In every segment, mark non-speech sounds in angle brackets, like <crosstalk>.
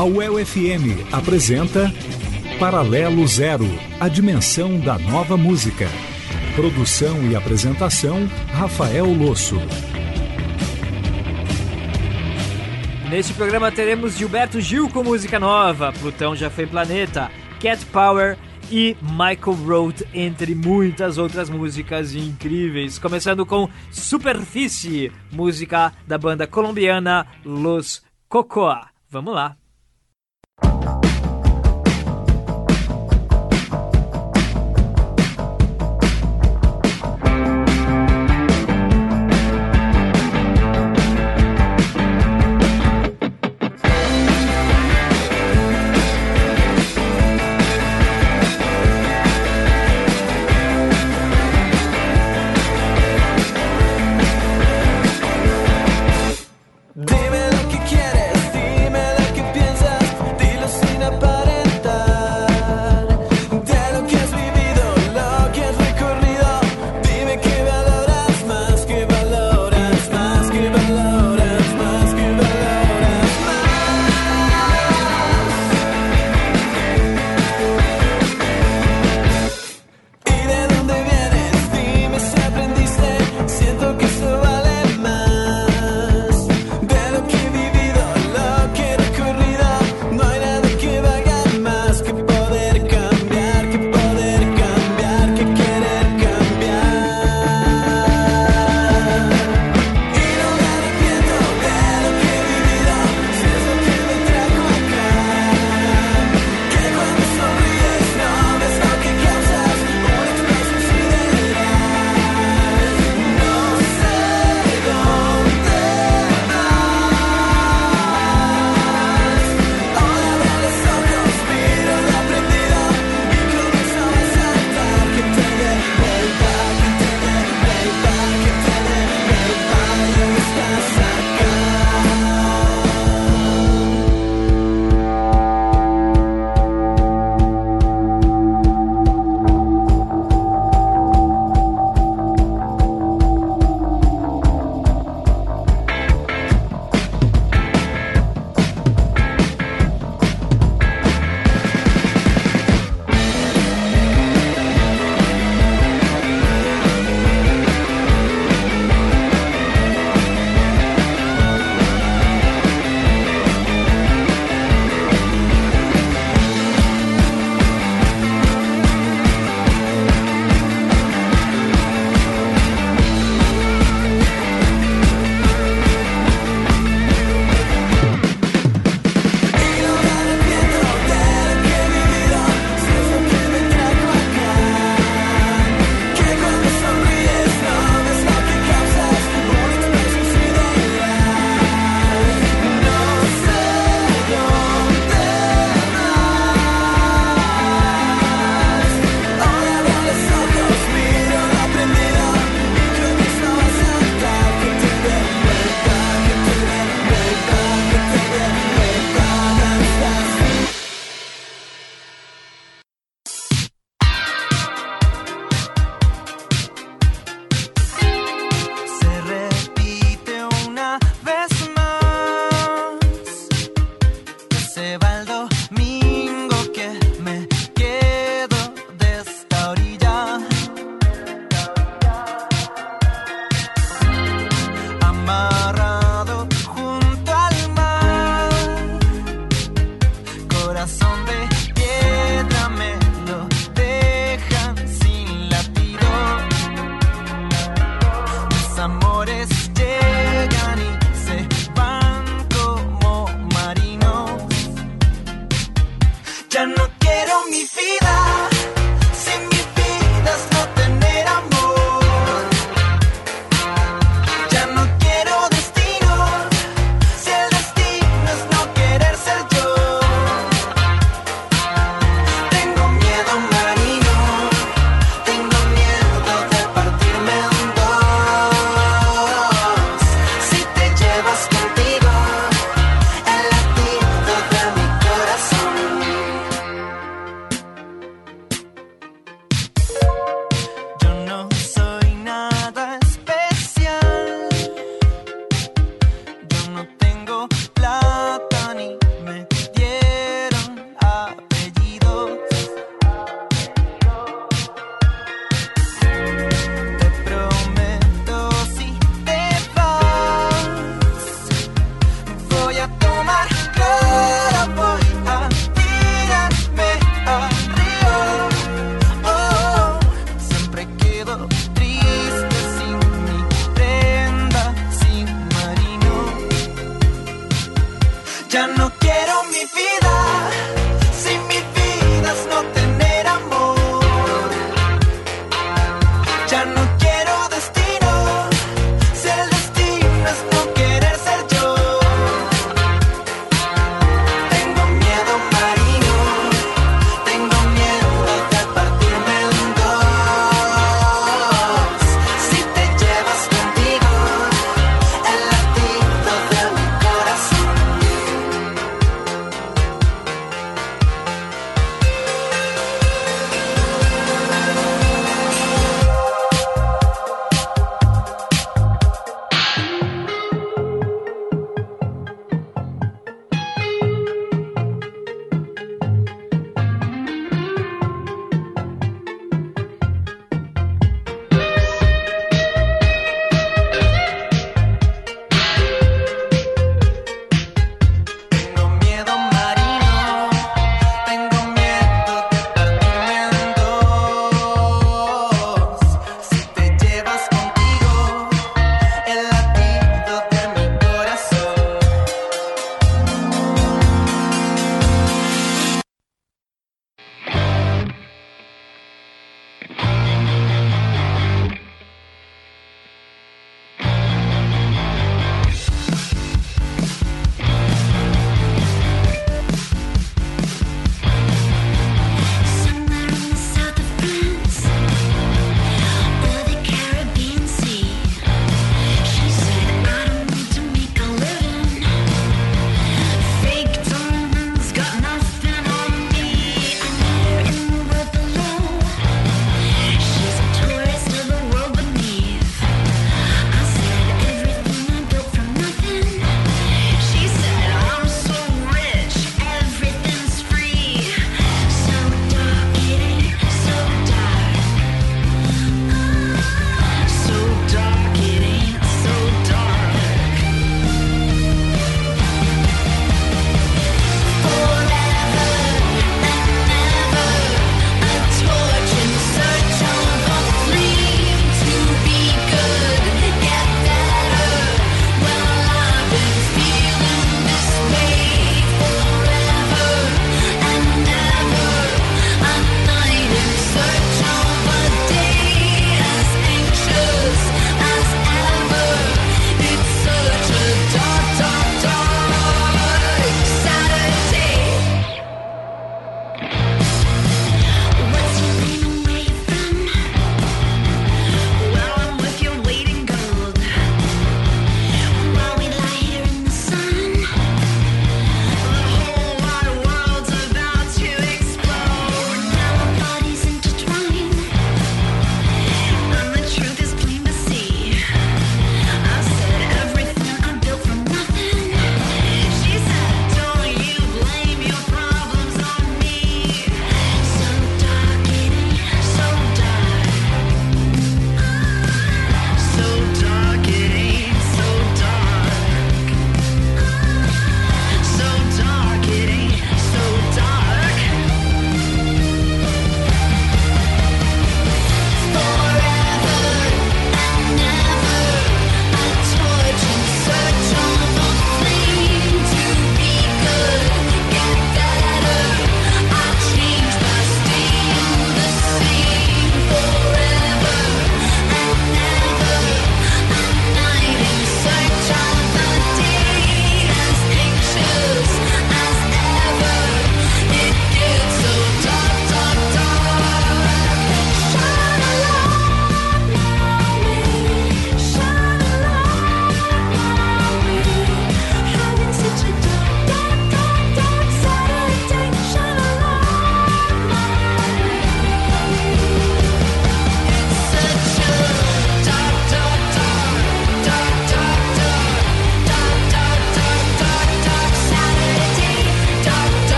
A UEL FM apresenta Paralelo Zero, a dimensão da nova música. Produção e apresentação, Rafael Losso. Neste programa teremos Gilberto Gil com música nova, Plutão já foi planeta, Cat Power e Michael Road, entre muitas outras músicas incríveis. Começando com Superfície, música da banda colombiana Los Cocoa. Vamos lá.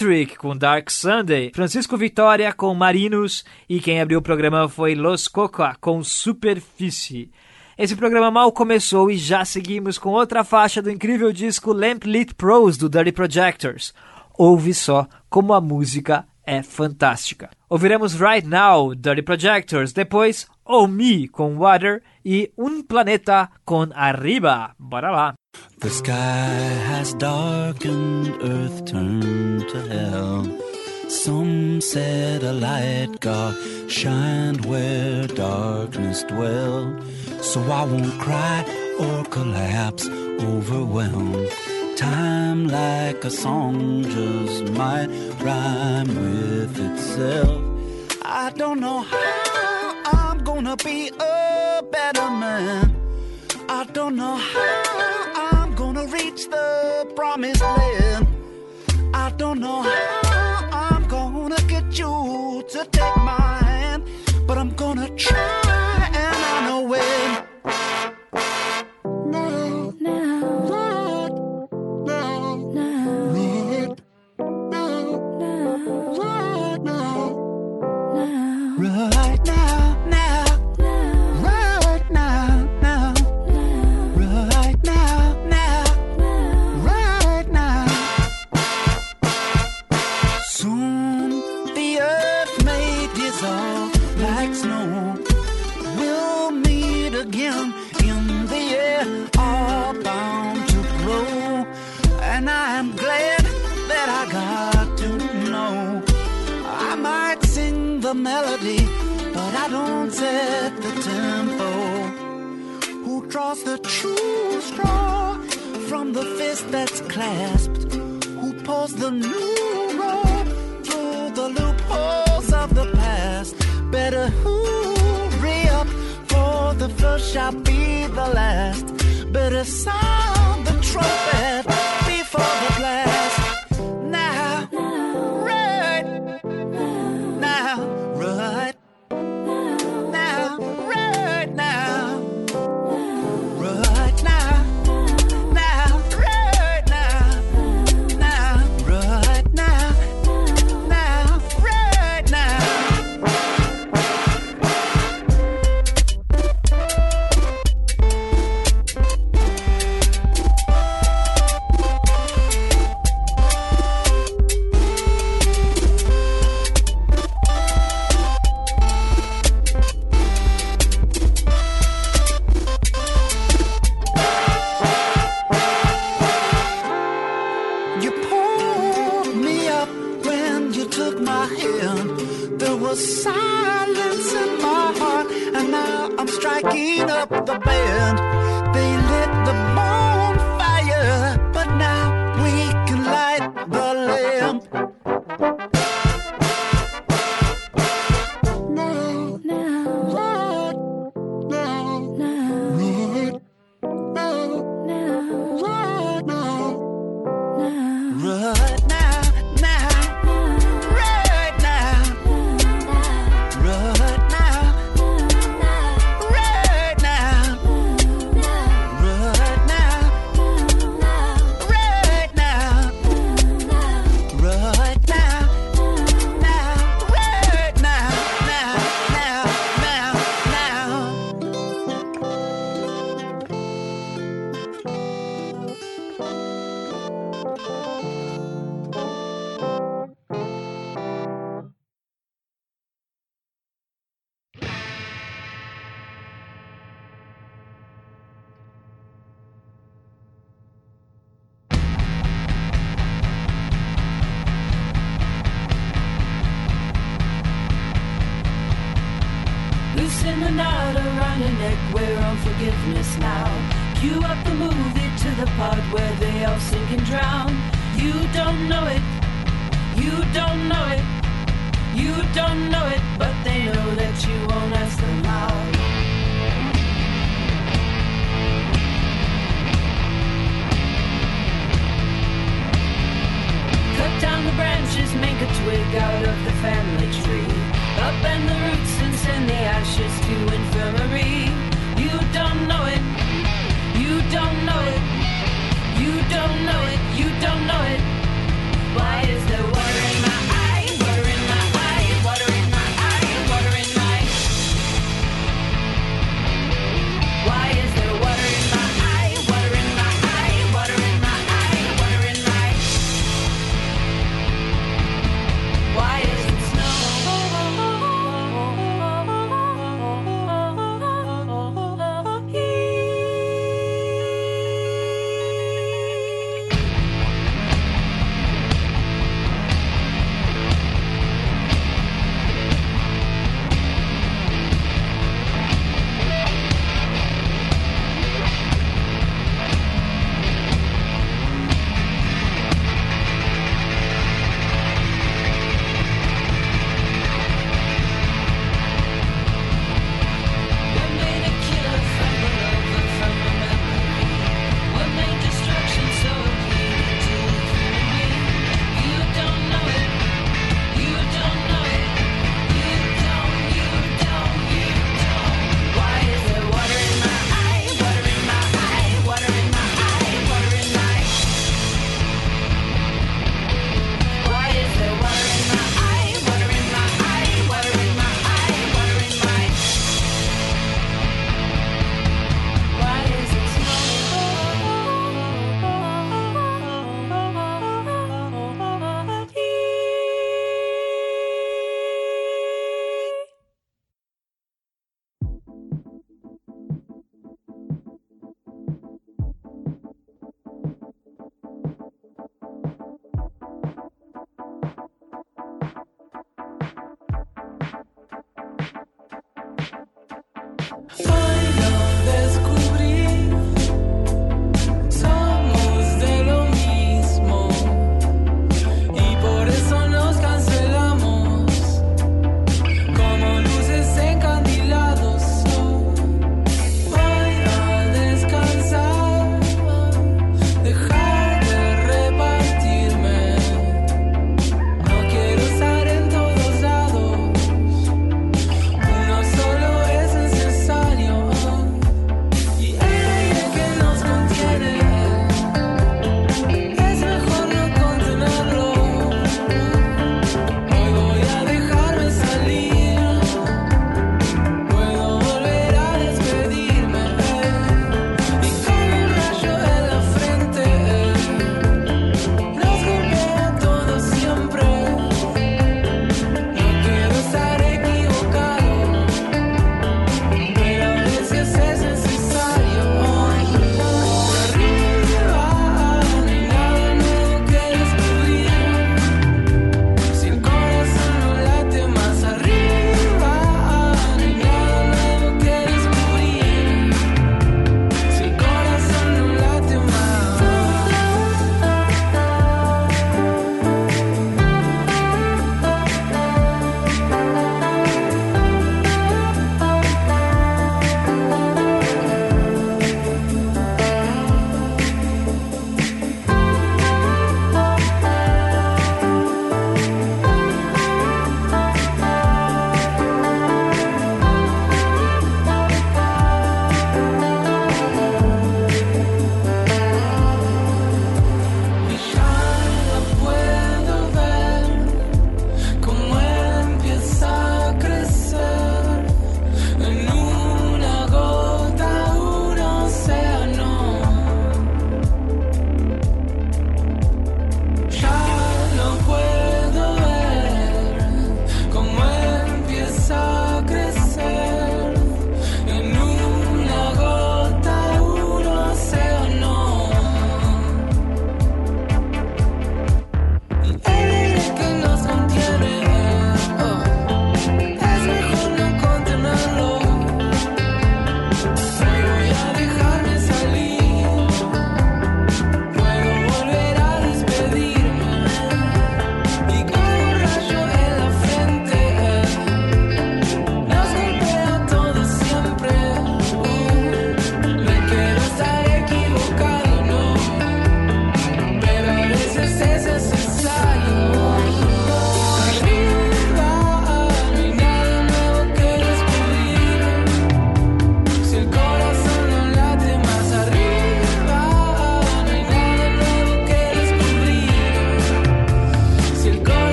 Metric com Dark Sunday, Francisco Vitória com Marinos e quem abriu o programa foi Los Coca com Superfície. Esse programa mal começou e já seguimos com outra faixa do incrível disco Lamp Lit Pros do Dirty Projectors. Ouve só como a música é fantástica. Ouviremos Right Now, Dirty Projectors, depois Oh Me com Water e Um Planeta com Arriba. Bora lá! The sky has darkened, earth turned to hell. Some said a light God shined where darkness dwelled. So I won't cry or collapse, overwhelmed. Time like a song just might rhyme with itself. I don't know how I'm gonna be a better man. I don't know how I'm gonna reach the promised land. I don't know how I'm gonna get you to take my hand, but I'm gonna try draws the true straw from the fist that's clasped? Who pulls the new rope through the loopholes of the past? Better hurry up, for the first shall be the last. Better sound the trumpet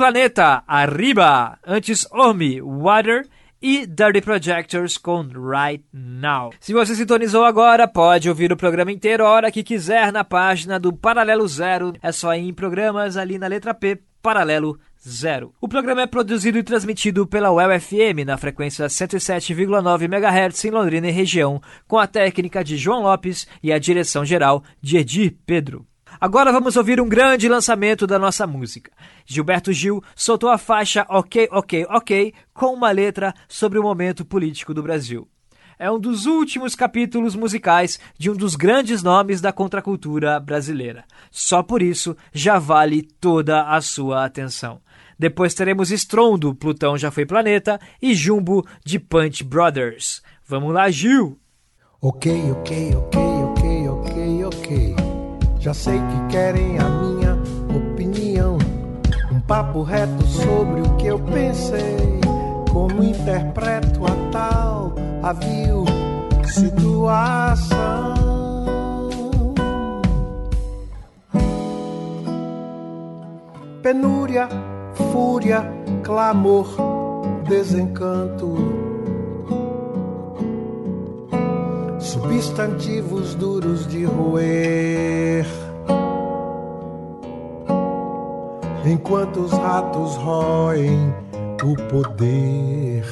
Planeta, Arriba. Antes, Omi, Water e Dirty Projectors com Right Now. Se você sintonizou agora, pode ouvir o programa inteiro a hora que quiser na página do Paralelo Zero. É só ir em programas ali na letra P, Paralelo Zero. O programa é produzido e transmitido pela UEL FM na frequência 107,9 MHz em Londrina e região, com a técnica de João Lopes e a direção geral de Edir Pedro. Agora vamos ouvir um grande lançamento da nossa música. Gilberto Gil soltou a faixa Ok, Ok, Ok com uma letra sobre o momento político do Brasil. É um dos últimos capítulos musicais de um dos grandes nomes da contracultura brasileira. Só por isso já vale toda a sua atenção. Depois teremos Estrondo, Plutão já foi planeta, e Jumbo de Punch Brothers. Vamos lá, Gil! Ok, ok, ok. Já sei que querem a minha opinião. Um papo reto sobre o que eu pensei. Como interpreto a tal avião situação. Penúria, fúria, clamor, desencanto. Substantivos duros de roer. Enquanto os ratos roem o poder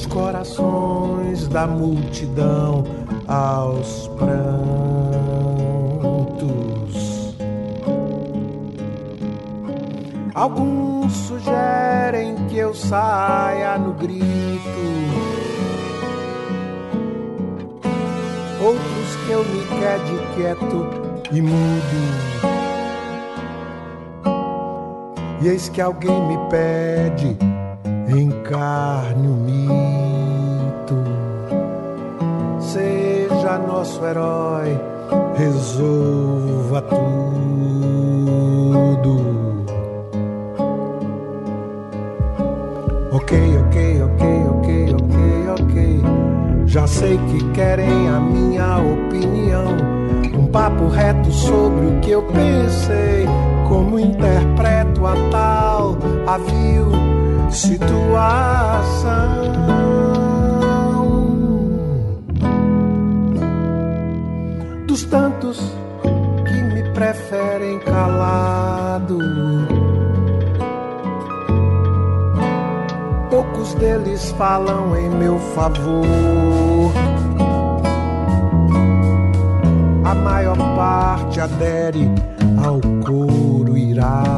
os corações da multidão aos prantos. Alguns sugerem que eu saia no grito, outros que eu me quede quieto e mudo. E eis que alguém me pede encarne o mito, seja nosso herói, resolva tudo. Ok, ok, ok, ok. Já sei que querem a minha opinião. Um papo reto sobre o que eu pensei. Como interpreto a tal avião situação. Dos tantos que me preferem calado, poucos deles falam em meu favor. A maior parte adere ao coro irado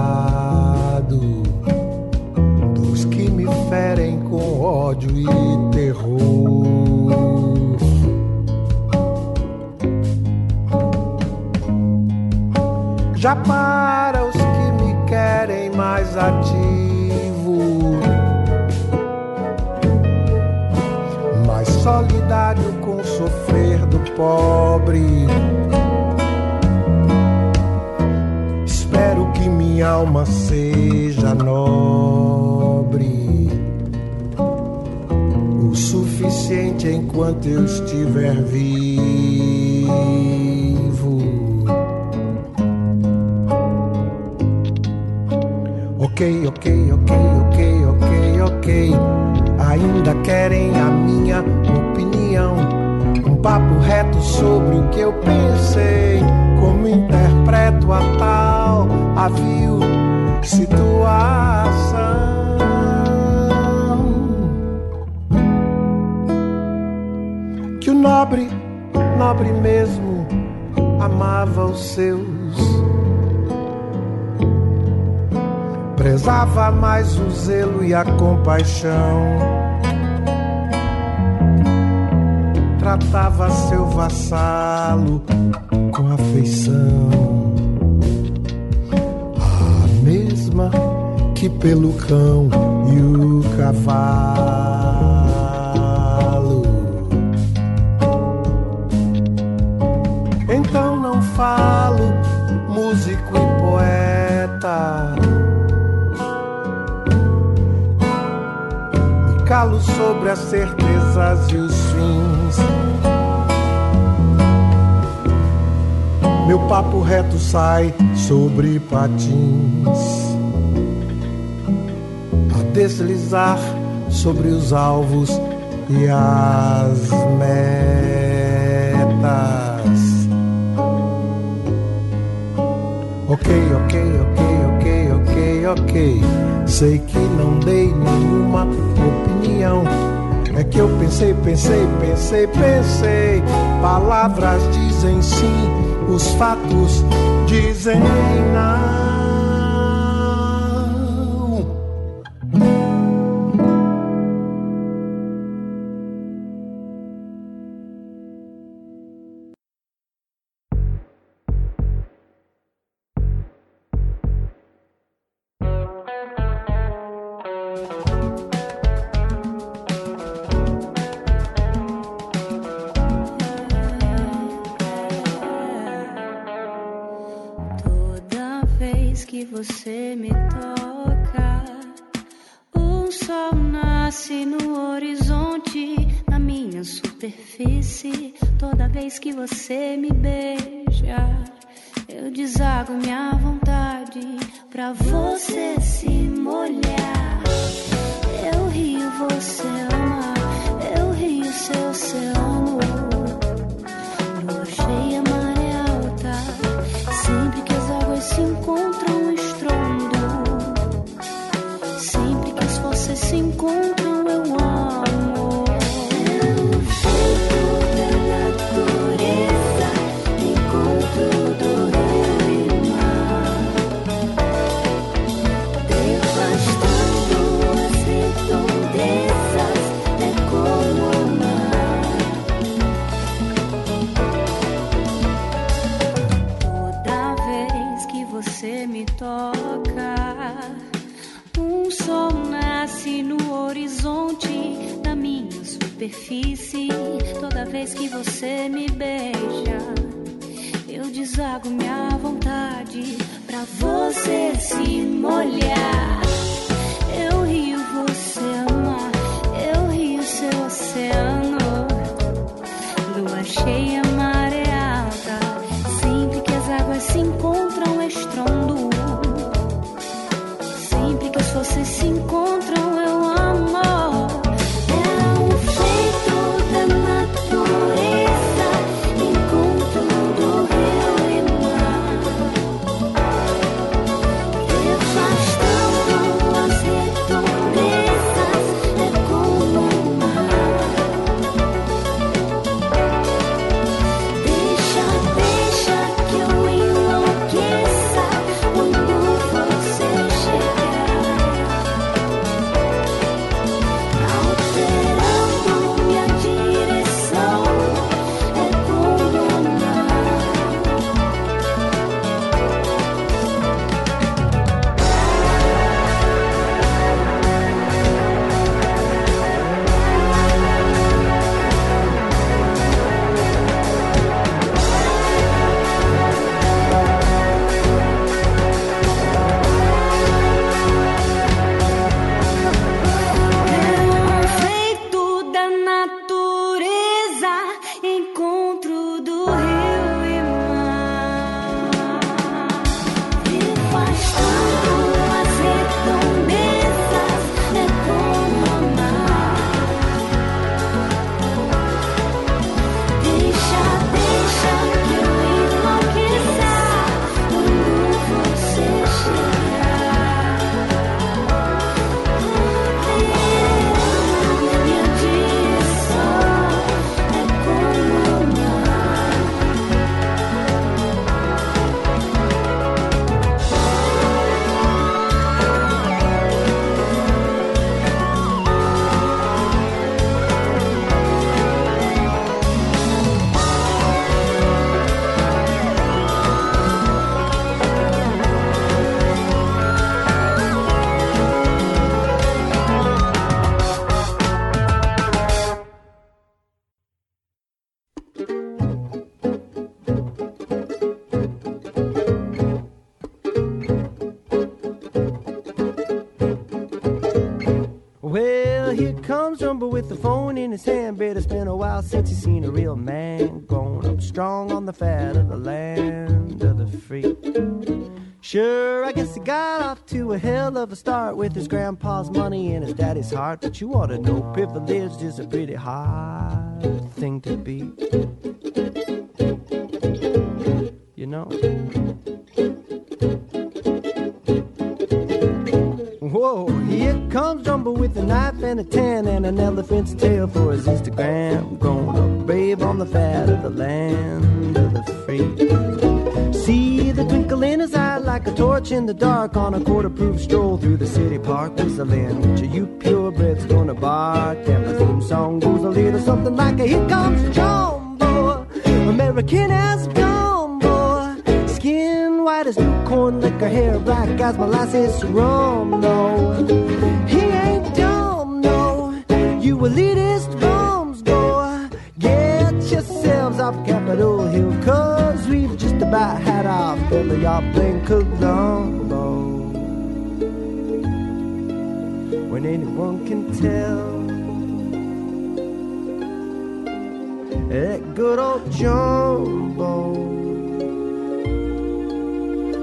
ferem com ódio e terror. Já para os que me querem mais ativo, solidário com o sofrer do pobre. Espero que minha alma seja nobre suficiente enquanto eu estiver vivo. Ok, ok, ok, ok, ok, ok. Ainda querem a minha papo reto sobre o que eu pensei. Como interpreto a tal avio situação. nobre, nobre mesmo, amava os seus. Prezava mais o zelo e a compaixão. Tratava seu vassalo com afeição. A mesma que pelo cão e o cavalo. falo, músico e poeta. Calo sobre as certezas e os fins. Meu papo reto sai sobre patins a deslizar sobre os alvos e as metas. Ok, ok, ok, ok, ok, ok. Sei que não dei nenhuma opinião. É que eu pensei, pensei, pensei, pensei. Palavras dizem sim, os fatos dizem você me beija, eu desago minha vontade pra você se molhar. Eu rio, você ama, eu rio, seu oceano. Lua cheia, maré alta, sempre que as águas se encontram. toca. Um sol nasce no horizonte da minha superfície. Toda vez que você me beija, eu desago minha vontade pra você se molhar. Eu rio, você amar, Eu rio seu oceano. Lua cheia. Não. with the phone in his hand. But it's been a while since he's seen a real man grown up strong on the fat of the land of the free. Sure, I guess he got off to a hell of a start with his grandpa's money and his daddy's heart. But you ought to know privilege is a pretty hard thing to be. You know? Comes Jumbo with a knife and a tan and an elephant's tail for his Instagram. Gonna brave on the fat of the land of the free. See the twinkle in his eye like a torch in the dark on a quarter proof stroll through the city park. Whistling, which you purebreds gonna bark. And the theme song goes a little something like a Here comes Jumbo, American as. White as new corn liquor, hair black as molasses rum. No, he ain't dumb, no. You elitist bums go get yourselves off Capitol Hill, cause we've just about had our fill of y'all playing Columbo. When anyone can tell. That good old Jumbo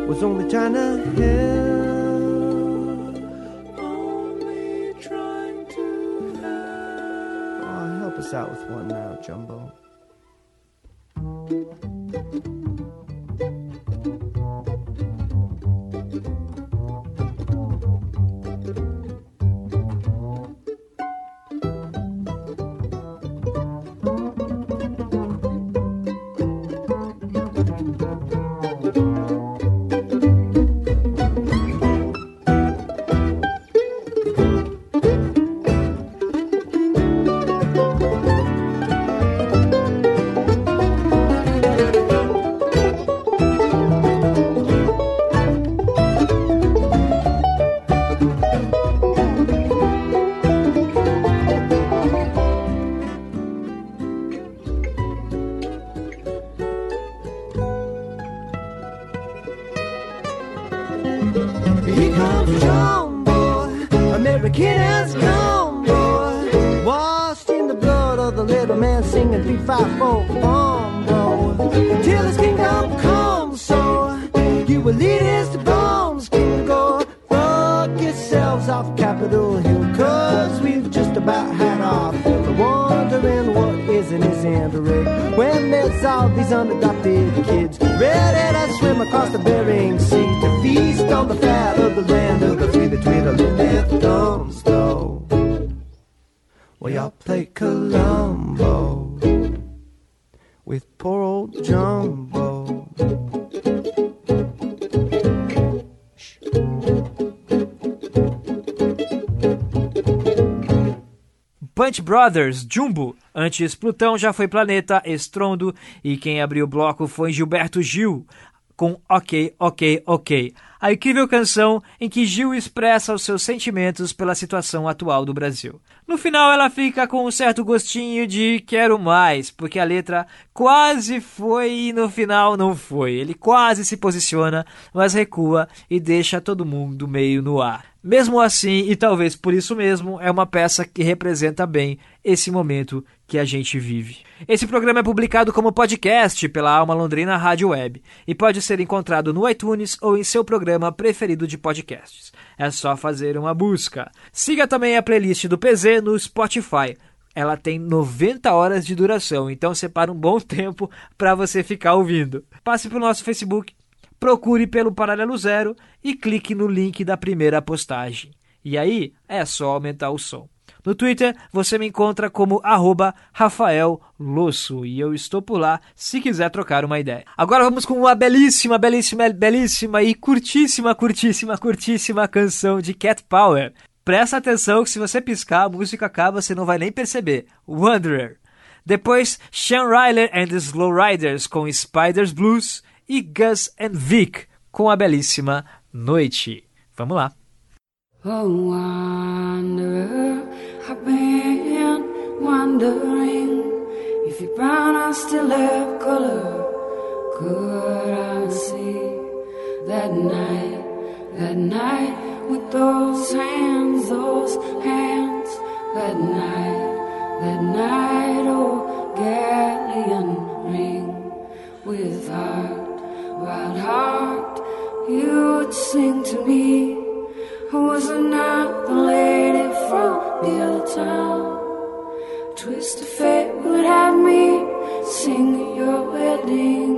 was only trying to help. Only trying to help. Oh, help us out with one now, Jumbo. Brothers, Jumbo. Antes Plutão já foi Planeta, Estrondo. E quem abriu o bloco foi Gilberto Gil, com Ok, Ok, Ok. A incrível canção em que Gil expressa os seus sentimentos pela situação atual do Brasil. No final, ela fica com um certo gostinho de quero mais, porque a letra quase foi e no final não foi. Ele quase se posiciona, mas recua e deixa todo mundo meio no ar. Mesmo assim, e talvez por isso mesmo, é uma peça que representa bem esse momento que a gente vive. Esse programa é publicado como podcast pela Alma Londrina Rádio Web e pode ser encontrado no iTunes ou em seu programa preferido de podcasts. É só fazer uma busca. Siga também a playlist do PZ no Spotify. Ela tem 90 horas de duração, então separa um bom <laughs> tempo para você ficar ouvindo. Passe para o nosso Facebook procure pelo Paralelo Zero e clique no link da primeira postagem. E aí é só aumentar o som. No Twitter você me encontra como arroba Rafael Losso e eu estou por lá se quiser trocar uma ideia. Agora vamos com uma belíssima, belíssima, belíssima e curtíssima, curtíssima, curtíssima canção de Cat Power. Presta atenção que se você piscar a música acaba, você não vai nem perceber. Wanderer. Depois, Sean Ryler and the Slow Riders com Spiders Blues e Gus and Vic com a belíssima Noite. Vamos lá. Wanderer, I've been wondering if your brown eyes still have color. Could I see that night, that night with those hands, those hands, that night, that night, oh, galleon ring. with heart, wild heart. You would sing to me. I was another lady from the other town. Twist of fate would have me sing at your wedding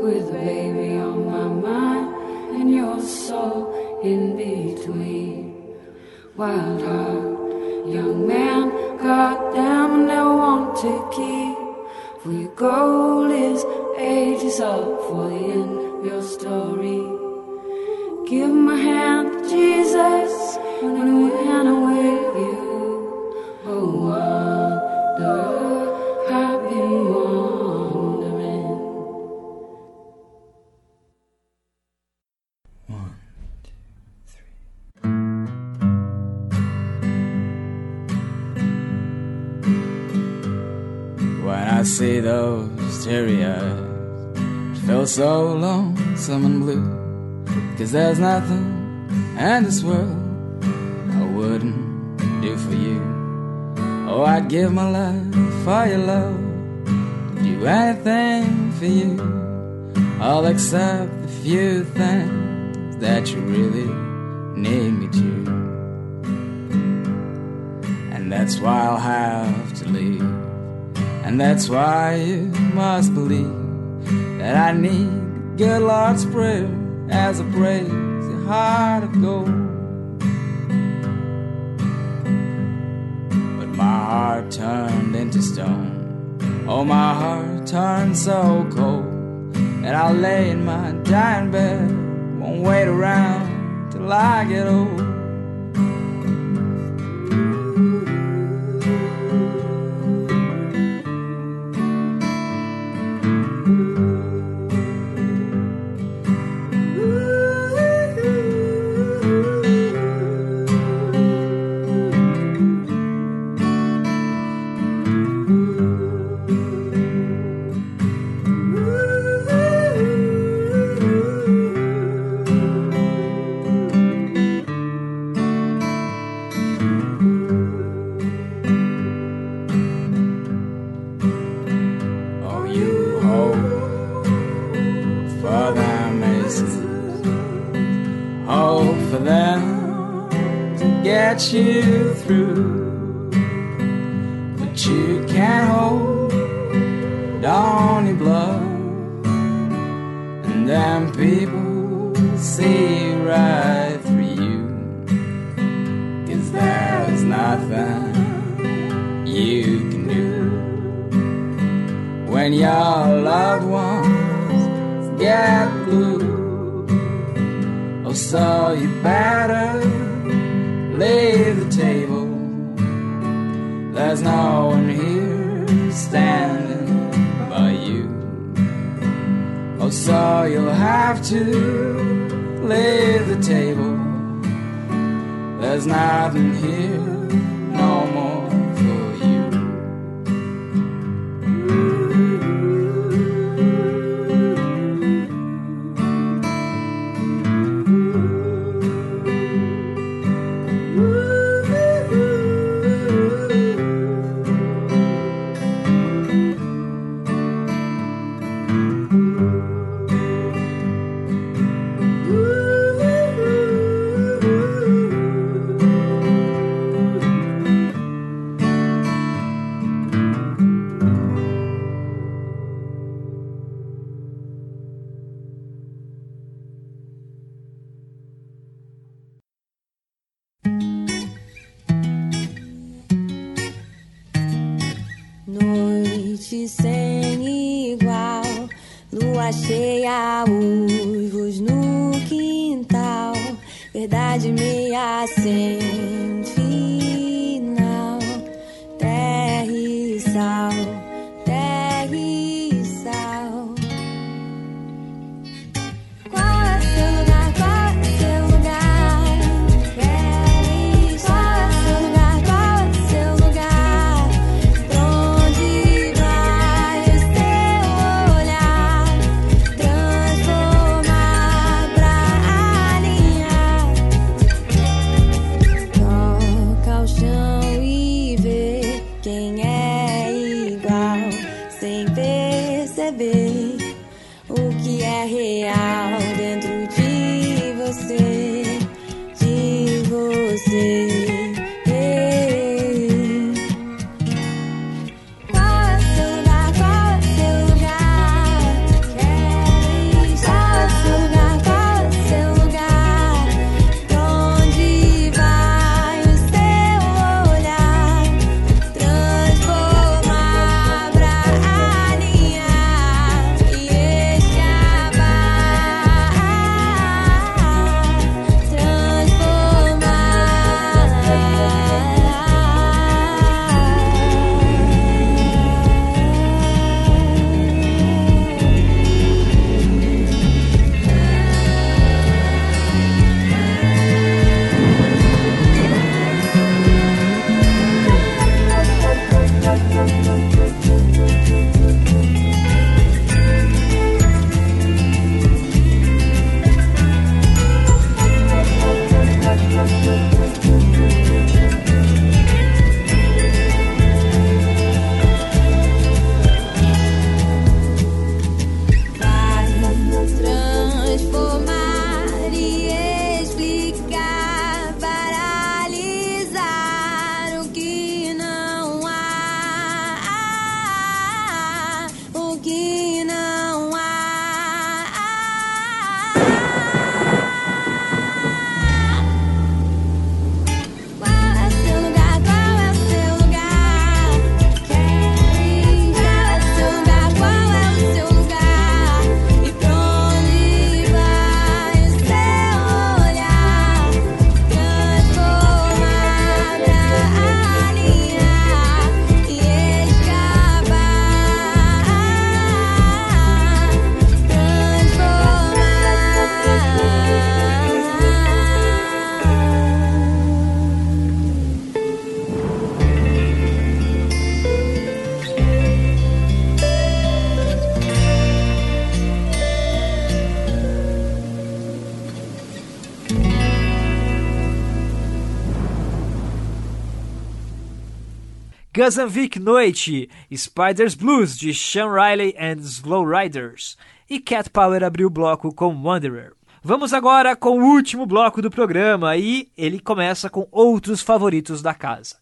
with a baby on my mind and your soul in between. Wild heart, young man, goddamn, I never want to keep. For your goal is ages up for the end of your story. Give my hand see those teary eyes, feels so lonesome and blue. Cause there's nothing in this world wouldn't do for you. Oh, I'd give my life for your love, do anything for you. All except the few things that you really need me to. And that's why I'll have to leave. And that's why you must believe that I need good Lord's prayer as I praise your heart of gold. Heart turned into stone. Oh, my heart turned so cold that I'll lay in my dying bed. Won't wait around till I get old. Sem igual, lua cheia, uivos no quintal, verdade meia sem Gazanvik Noite, Spiders Blues de Sean Riley and Slow Riders e Cat Power abriu o bloco com Wanderer. Vamos agora com o último bloco do programa e ele começa com outros favoritos da casa.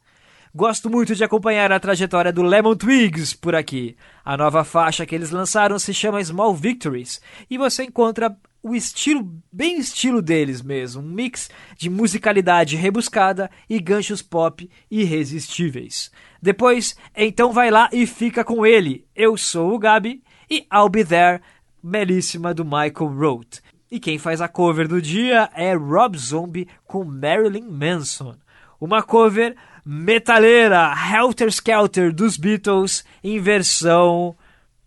Gosto muito de acompanhar a trajetória do Lemon Twigs por aqui. A nova faixa que eles lançaram se chama Small Victories e você encontra o estilo, bem estilo deles mesmo, um mix de musicalidade rebuscada e ganchos pop irresistíveis. Depois, então vai lá e fica com ele. Eu sou o Gabi e I'll Be There, belíssima do Michael Roth. E quem faz a cover do dia é Rob Zombie com Marilyn Manson. Uma cover metaleira, Helter Skelter dos Beatles em versão,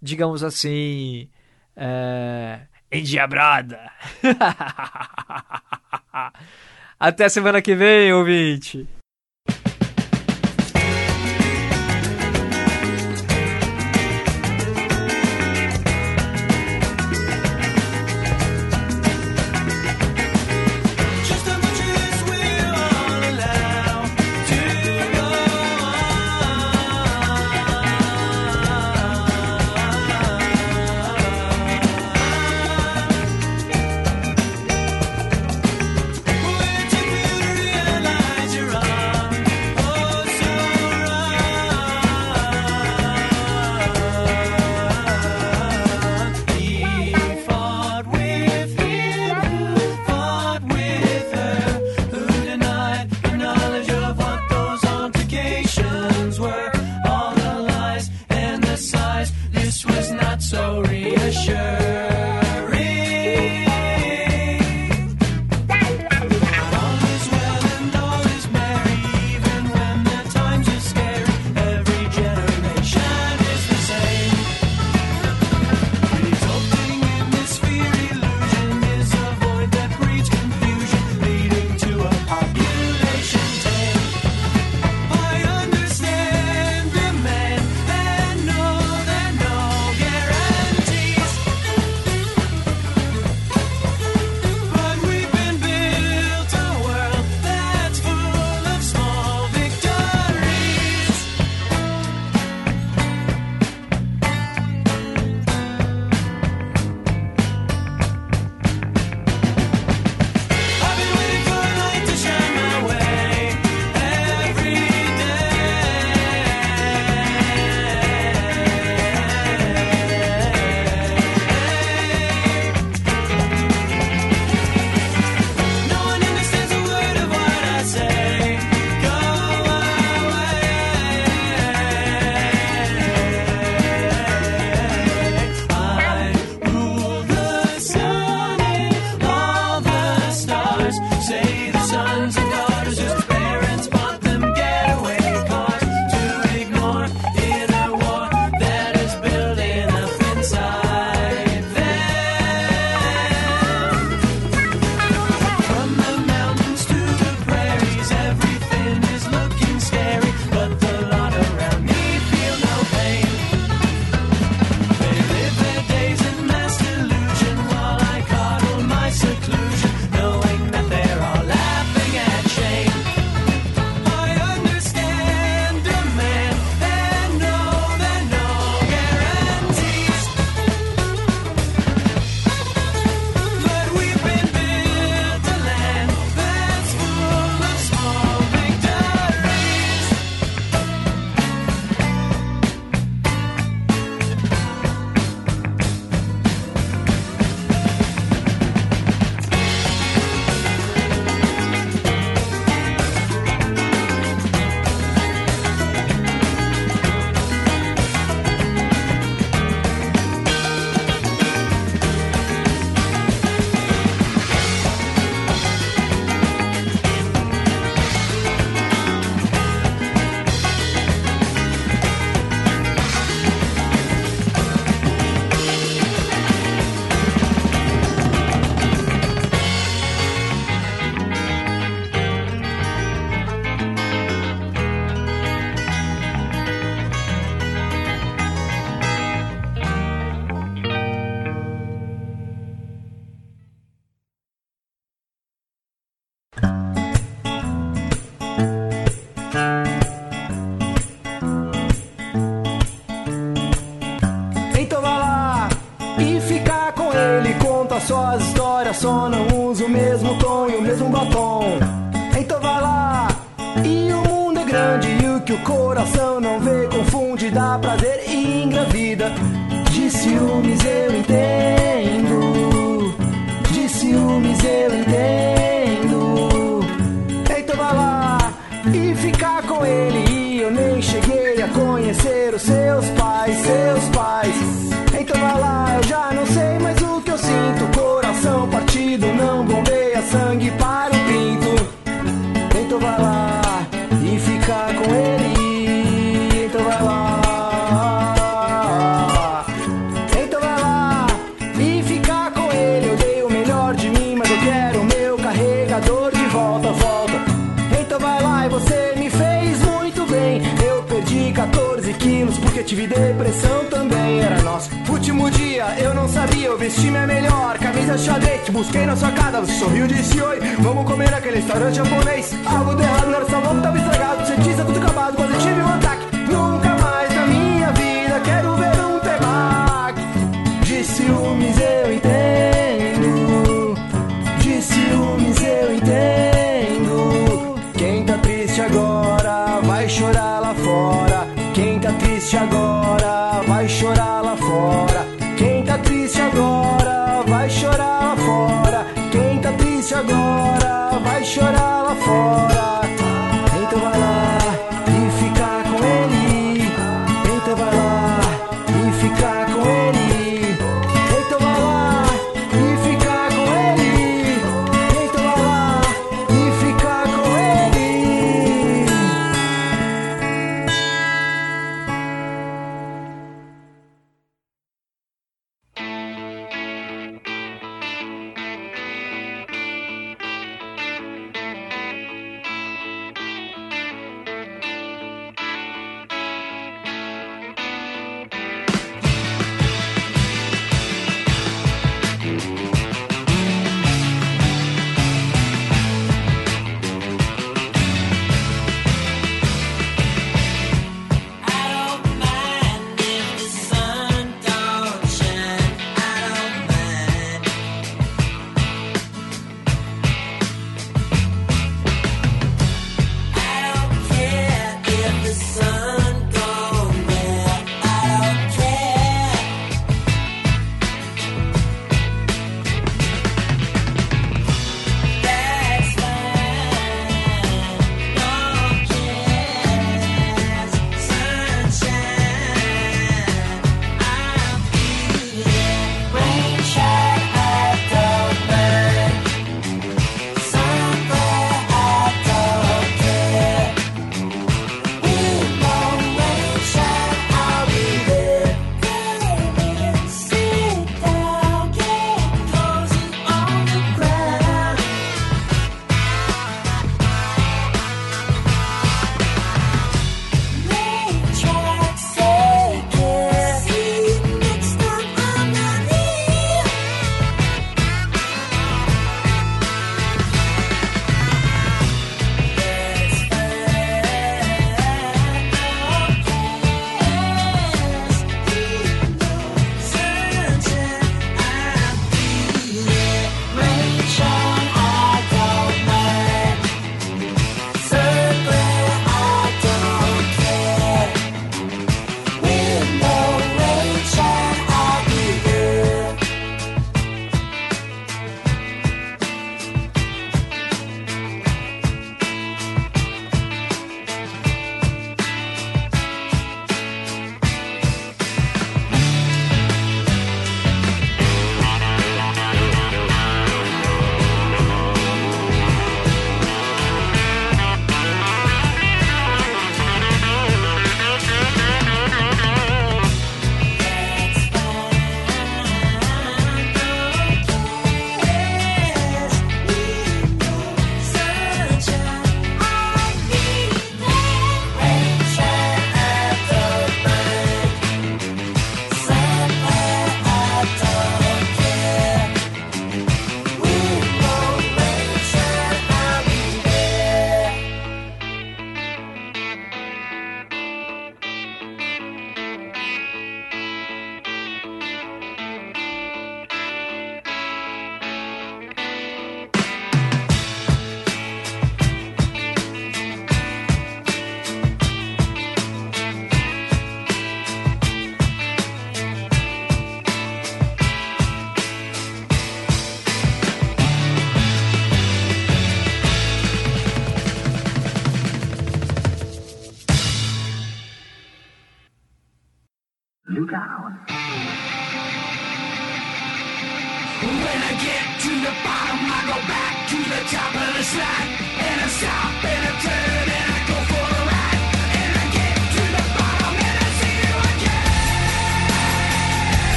digamos assim, é, endiabrada. <laughs> Até semana que vem, ouvinte. sangue para o pinto. Então vai lá. Time é melhor, camisa xadrez. Busquei na sua casa, você sorriu disse oi. Vamos comer naquele restaurante japonês. Algo de errado, não era sabão, tava estragado. Você é tudo acabado, quase tive uma